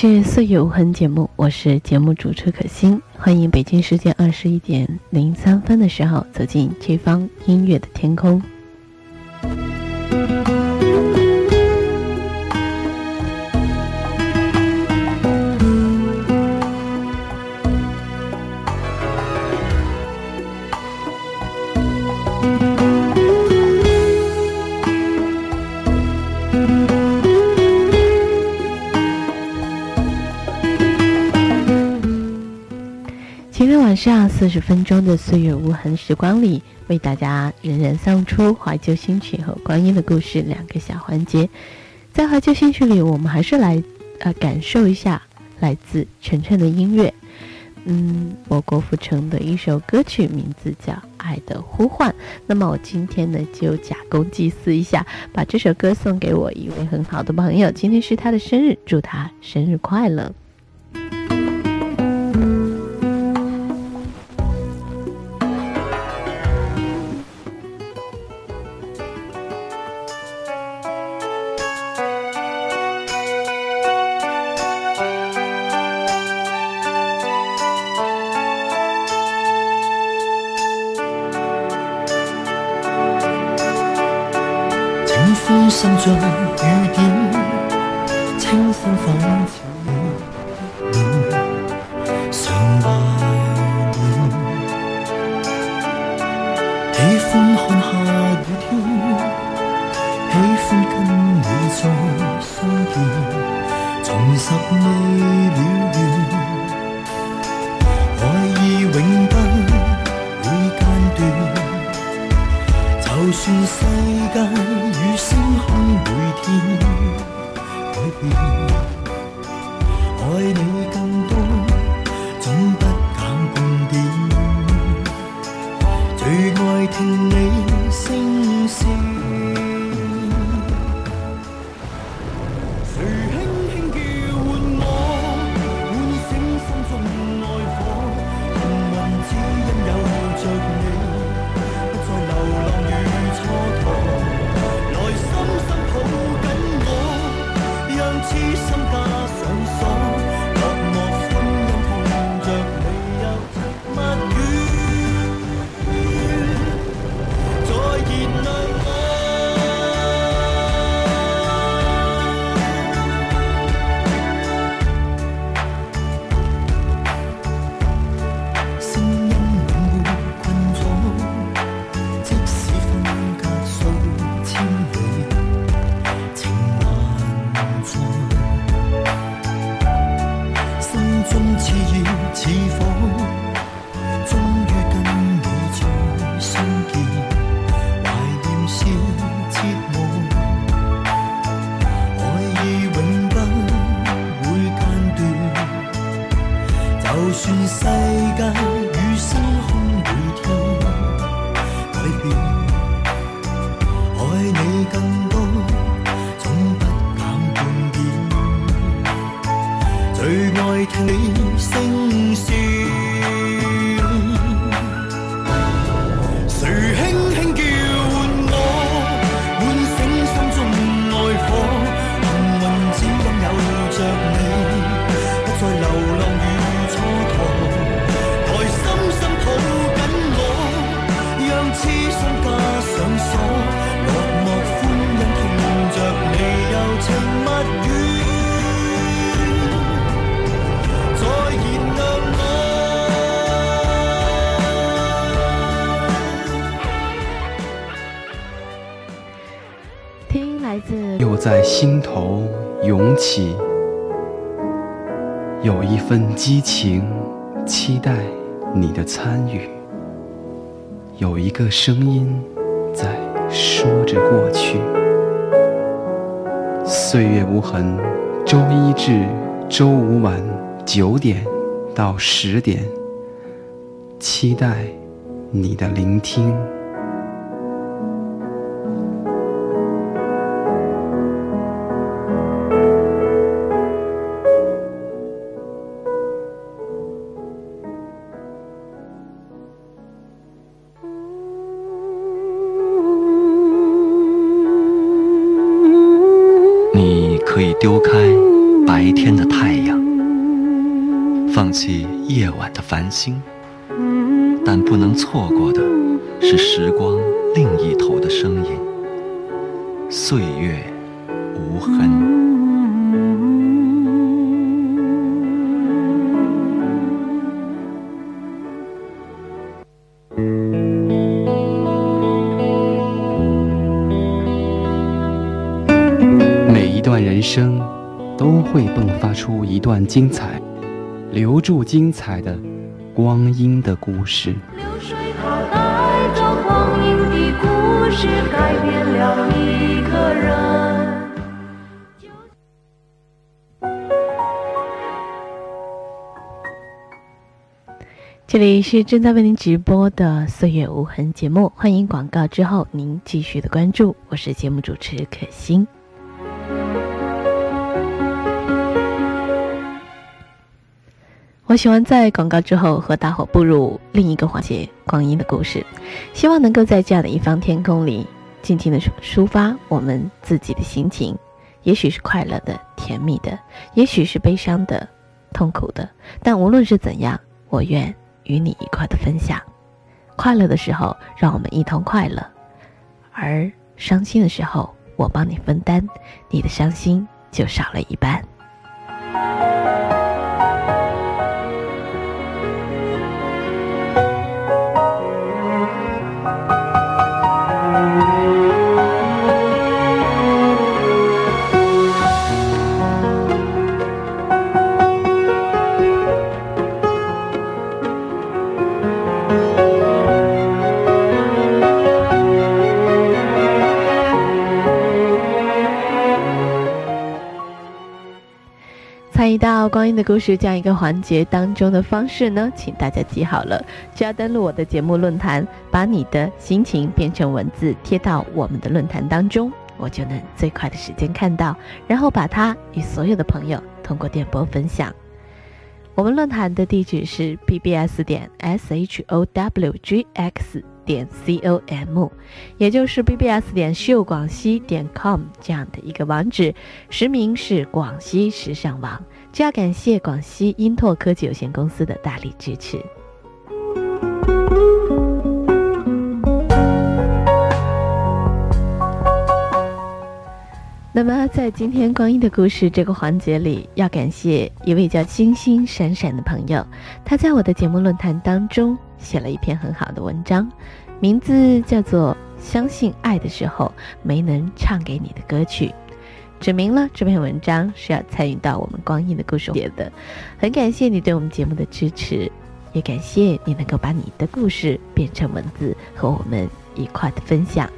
是岁月无痕节目，我是节目主持可欣，欢迎北京时间二十一点零三分的时候走进这方音乐的天空。四十分钟的岁月无痕时光里，为大家仍然送出怀旧新曲和光阴的故事两个小环节。在怀旧新曲里，我们还是来呃感受一下来自晨晨的音乐。嗯，我郭富城的一首歌曲，名字叫《爱的呼唤》。那么我今天呢，就假公济私一下，把这首歌送给我一位很好的朋友，今天是他的生日，祝他生日快乐。清风滲着雨点，就算世界与星空每天改变，爱你更多，总不减半点。最爱听你有一份激情，期待你的参与。有一个声音在说着过去。岁月无痕，周一至周五晚九点到十点，期待你的聆听。可以丢开白天的太阳，放弃夜晚的繁星，但不能错过的是时光另一头的声音。岁月无痕。会迸发出一段精彩，留住精彩的光阴的故事。流水它带着光阴的故事，改变了一个人。这里是正在为您直播的《岁月无痕》节目，欢迎广告之后您继续的关注，我是节目主持可心。我喜欢在广告之后和大伙步入另一个环节——光阴的故事。希望能够在这样的一方天空里，静静的抒发我们自己的心情，也许是快乐的、甜蜜的，也许是悲伤的、痛苦的。但无论是怎样，我愿与你一块的分享。快乐的时候，让我们一同快乐；而伤心的时候，我帮你分担，你的伤心就少了一半。光阴的故事这样一个环节当中的方式呢，请大家记好了，只要登录我的节目论坛，把你的心情变成文字贴到我们的论坛当中，我就能最快的时间看到，然后把它与所有的朋友通过电波分享。我们论坛的地址是 bbs 点 showgx。点 com，也就是 bbs 点秀广西点 com 这样的一个网址，实名是广西时尚网。这要感谢广西英拓科技有限公司的大力支持。那么，在今天光阴的故事这个环节里，要感谢一位叫星星闪闪的朋友，他在我的节目论坛当中写了一篇很好的文章。名字叫做《相信爱的时候没能唱给你的歌曲》，指明了这篇文章是要参与到我们光阴的故事写的。很感谢你对我们节目的支持，也感谢你能够把你的故事变成文字和我们一块的分享。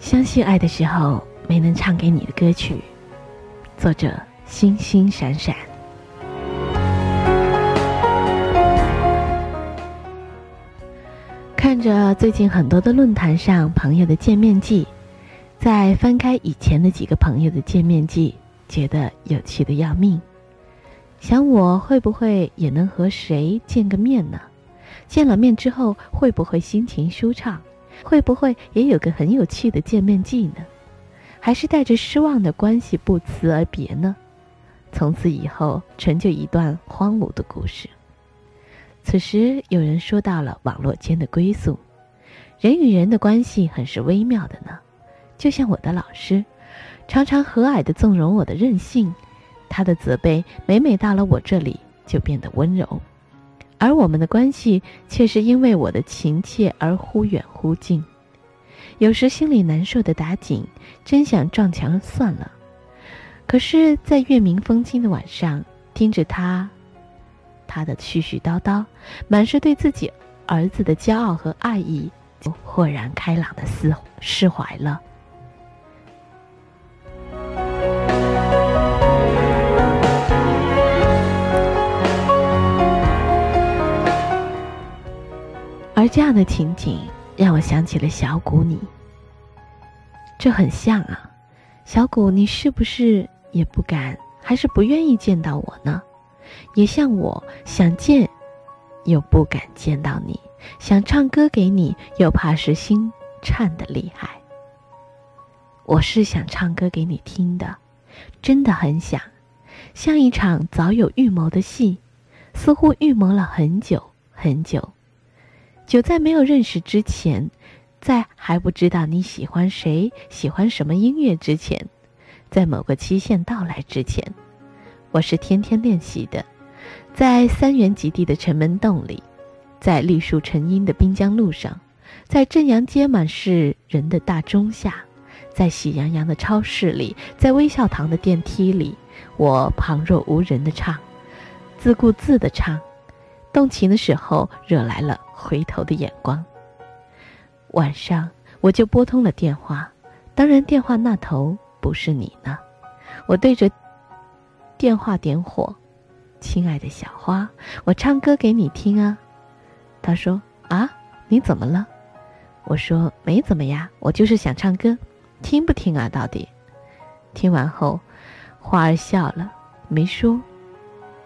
相信爱的时候没能唱给你的歌曲。作者星星闪闪，着最近很多的论坛上朋友的见面记，再翻开以前的几个朋友的见面记，觉得有趣的要命。想我会不会也能和谁见个面呢？见了面之后会不会心情舒畅？会不会也有个很有趣的见面记呢？还是带着失望的关系不辞而别呢？从此以后，成就一段荒芜的故事。此时，有人说到了网络间的归宿，人与人的关系很是微妙的呢。就像我的老师，常常和蔼的纵容我的任性，他的责备每每到了我这里就变得温柔，而我们的关系却是因为我的情切而忽远忽近。有时心里难受的打紧，真想撞墙算了。可是，在月明风清的晚上，听着他，他的絮絮叨叨，满是对自己儿子的骄傲和爱意，就豁然开朗的释释怀了。而这样的情景。让我想起了小谷你，这很像啊，小谷你是不是也不敢，还是不愿意见到我呢？也像我想见，又不敢见到你；想唱歌给你，又怕是心颤得厉害。我是想唱歌给你听的，真的很想，像一场早有预谋的戏，似乎预谋了很久很久，久在没有认识之前，在还不知道你喜欢谁、喜欢什么音乐之前，在某个期限到来之前，我是天天练习的，在三元极地的城门洞里，在绿树成荫的滨江路上，在正阳街满是人的大钟下。在喜洋洋的超市里，在微笑堂的电梯里，我旁若无人的唱，自顾自的唱，动情的时候惹来了回头的眼光。晚上我就拨通了电话，当然电话那头不是你呢。我对着电话点火，亲爱的小花，我唱歌给你听啊。他说啊，你怎么了？我说没怎么呀，我就是想唱歌。听不听啊？到底？听完后，花儿笑了，没说，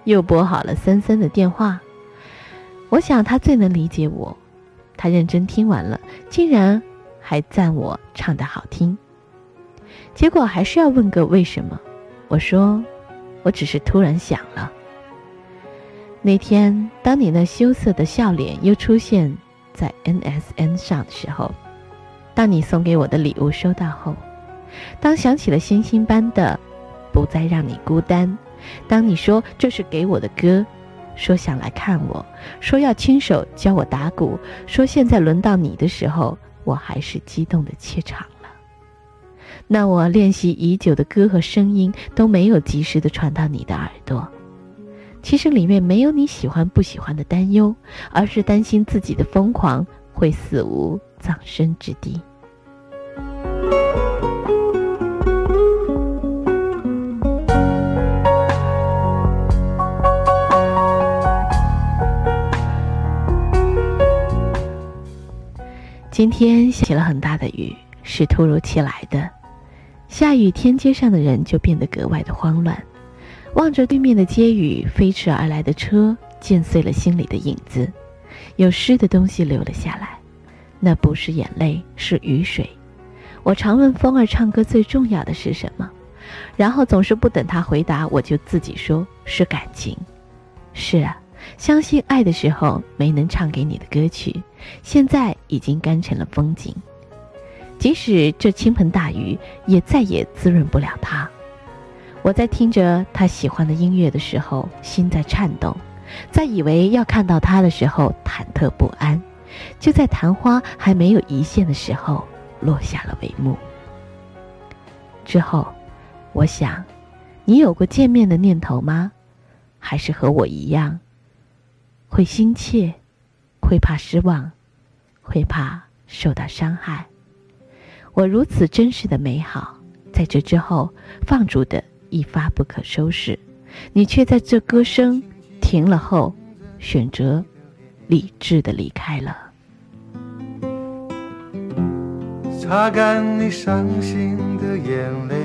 又拨好了森森的电话。我想他最能理解我。他认真听完了，竟然还赞我唱得好听。结果还是要问个为什么？我说，我只是突然想了。那天，当你那羞涩的笑脸又出现在 NSN 上的时候。当你送给我的礼物收到后，当想起了星星般的不再让你孤单，当你说这是给我的歌，说想来看我，说要亲手教我打鼓，说现在轮到你的时候，我还是激动的怯场。那我练习已久的歌和声音都没有及时的传到你的耳朵。其实里面没有你喜欢不喜欢的担忧，而是担心自己的疯狂会死无。葬身之地。今天下起了很大的雨，是突如其来的。下雨天，街上的人就变得格外的慌乱。望着对面的街雨，飞驰而来的车，溅碎了心里的影子，有湿的东西流了下来。那不是眼泪，是雨水。我常问风儿唱歌最重要的是什么，然后总是不等他回答，我就自己说是感情。是啊，相信爱的时候没能唱给你的歌曲，现在已经干成了风景。即使这倾盆大雨，也再也滋润不了它。我在听着他喜欢的音乐的时候，心在颤动；在以为要看到他的时候，忐忑不安。就在昙花还没有一现的时候，落下了帷幕。之后，我想，你有过见面的念头吗？还是和我一样，会心切，会怕失望，会怕受到伤害？我如此真实的美好，在这之后放逐的一发不可收拾，你却在这歌声停了后，选择理智的离开了。擦干你伤心的眼泪，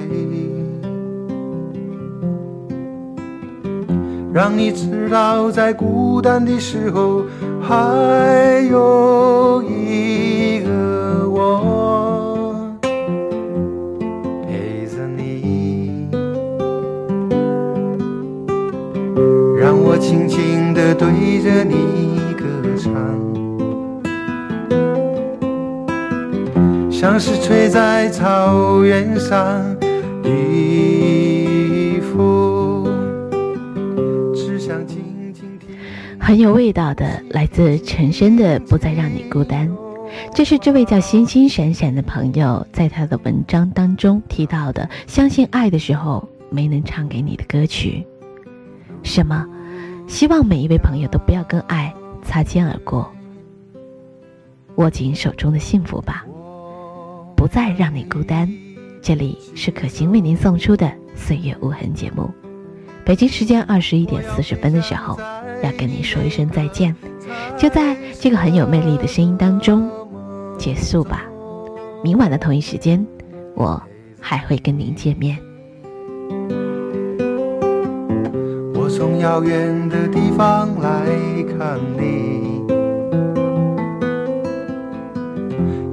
让你知道在孤单的时候还有一个我对着你歌唱。像是吹在草原上的风，只想静静听。很有味道的，来自陈升的《不再让你孤单》，这是这位叫星星闪闪的朋友在他的文章当中提到的。相信爱的时候没能唱给你的歌曲，什么？希望每一位朋友都不要跟爱擦肩而过，握紧手中的幸福吧。不再让你孤单，这里是可心为您送出的岁月无痕节目。北京时间二十一点四十分的时候，要跟你说一声再见，就在这个很有魅力的声音当中结束吧。明晚的同一时间，我还会跟您见面。从遥远的地方来。看你，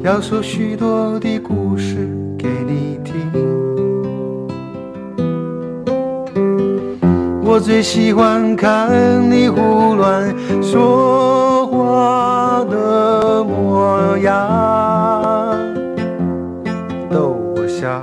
要说许多的故事给你听。我最喜欢看你胡乱说话的模样，逗我笑。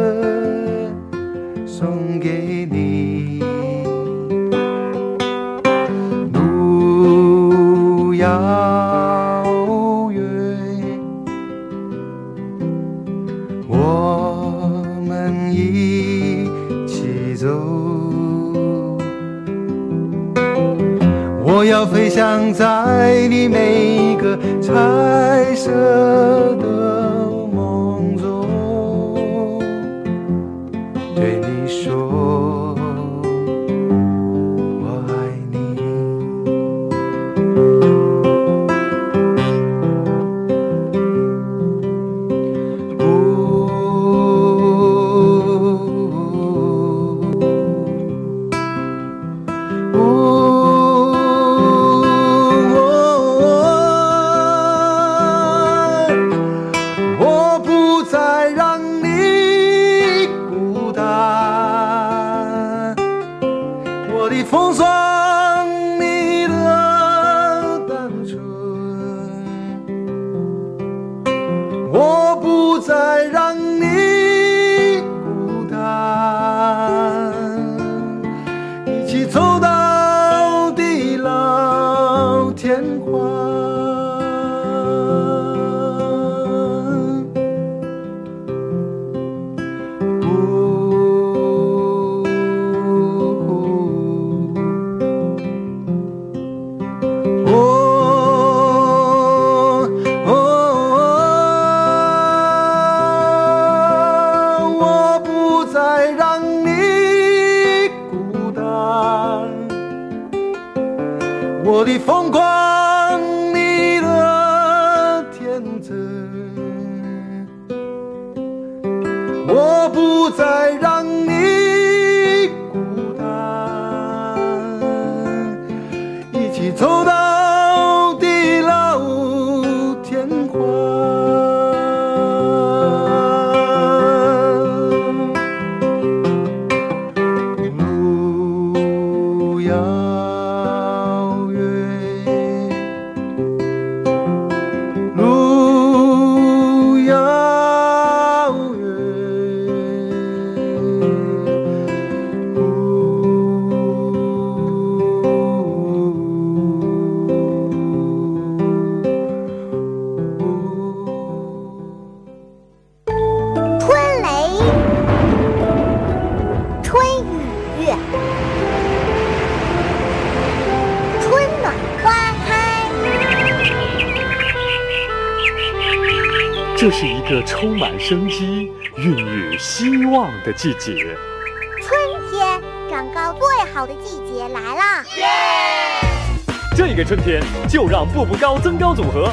遥远，我们一起走。我要飞翔在你每个彩色的牵挂不再让生机、孕育希望的季节。春天长高最好的季节来啦！这个春天，就让步步高增高组合